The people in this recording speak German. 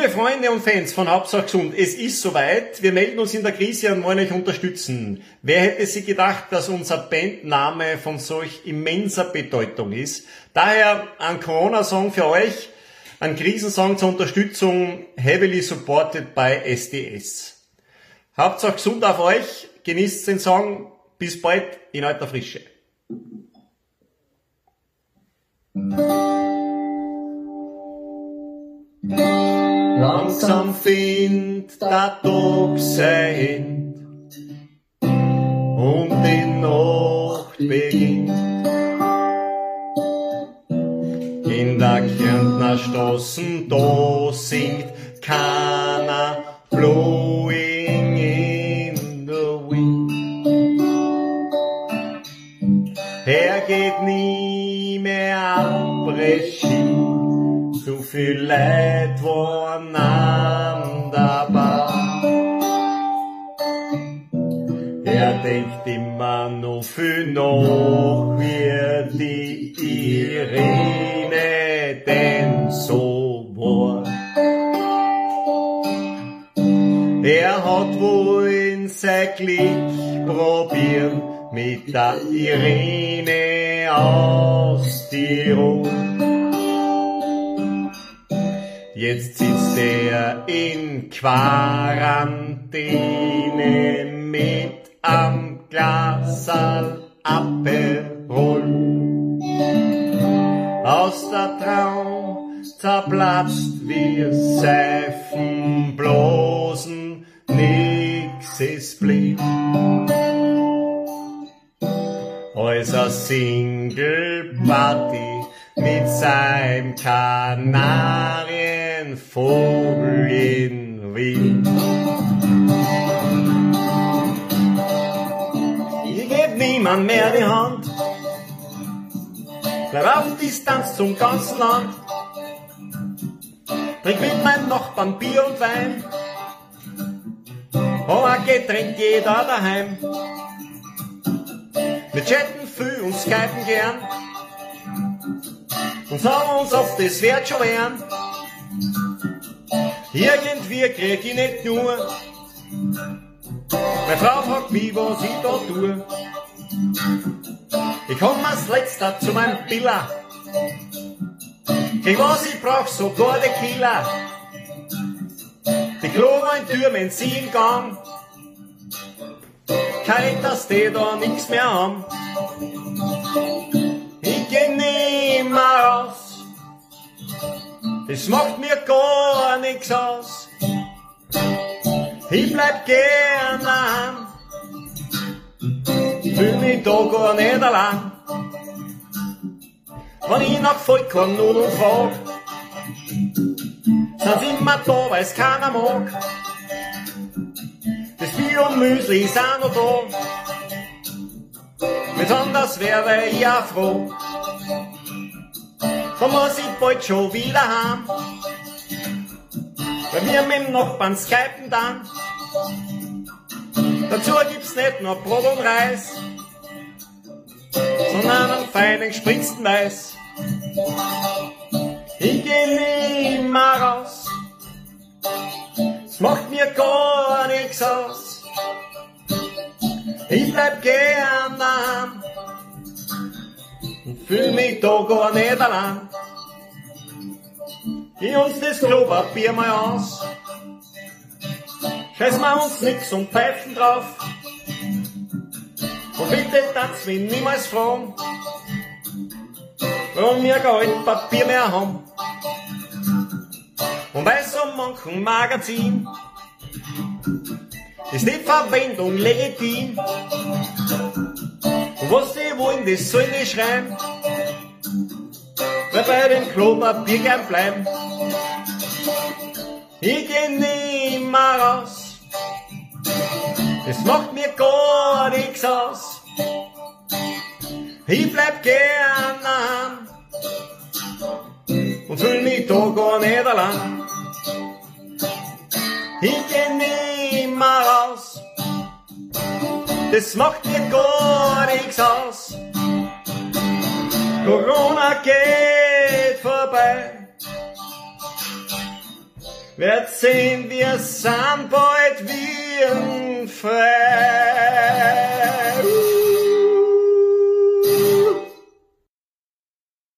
Liebe Freunde und Fans von Hauptsache Gesund, es ist soweit. Wir melden uns in der Krise und wollen euch unterstützen. Wer hätte sich gedacht, dass unser Bandname von solch immenser Bedeutung ist? Daher ein Corona-Song für euch, ein Krisensong zur Unterstützung, heavily supported by SDS. Hauptsache Gesund auf euch, genießt den Song, bis bald in alter Frische. Langsam findet der Tag sein und die Nacht beginnt. In der Kärntner Straßen, da singt keiner blowing in the wind. Er geht nie mehr abbrechen zu viel Leid voneinander war. Er denkt immer nur viel noch, wie die Irene denn so war. Er hat wohl sein Glück probiert mit der Irene aus Tirol. Jetzt sitzt er in Quarantäne mit am Glasal Aperol. Aus der Traum zerplatzt wir Seifenblosen, nix ist blieb. Äußer Single Party mit seinem Kanarienvogel in Wien. Ich geb niemand mehr die Hand, bleib auf Distanz zum ganzen Land, trink mit meinem Nachbarn Bier und Wein, oh, ein Getränk jeder daheim. Wir chatten viel und skypen gern, und sagen uns oft, das wird schon werden. Irgendwie krieg ich nicht nur. Meine Frau fragt mich, was ich da tue. Ich komm als letzter zu meinem Billa. Krieg was ich brauch, sogar der Killer. Die Kloreintür, wenn sie im Gang. Kein, dass die da nix mehr haben. Das macht mir gar nix aus. Ich bleib gern daheim. Fühl mich da gar nicht allein. Wenn ich nach Vollkornnudeln frag, sind sie immer da, weil's keiner mag. Das Bier und Müsli auch noch da. Besonders wäre ich ja froh. Da muss ich bald schon wieder heim. Weil wir mit dem Nachbarn skypen dann. Dazu gibt's nicht nur Brot und Reis, sondern einen feinen gespritzten Weiß. Ich geh nimmer raus, es macht mir gar nichts aus. Ich bleib gern fühl mich da gar nicht allein. Geh uns das Klopapier mal aus, scheiß wir uns nix und pfeifen drauf. Und bitte darf's mich niemals fragen, warum wir kein Papier mehr haben. Und bei so manchen Magazin ist die Verwendung legitim. Und was das sollen die schreiben. Weil bei dem Klopapier gern bleiben. Ich geh nimmer raus. Das macht mir gar nichts aus. Ich bleib gern daheim und fühl mich da gar nicht allein. Ich geh nimmer raus, das macht mir gar nichts aus. Corona geht vorbei, Werd sehen, wir sind bald wie ein Frei.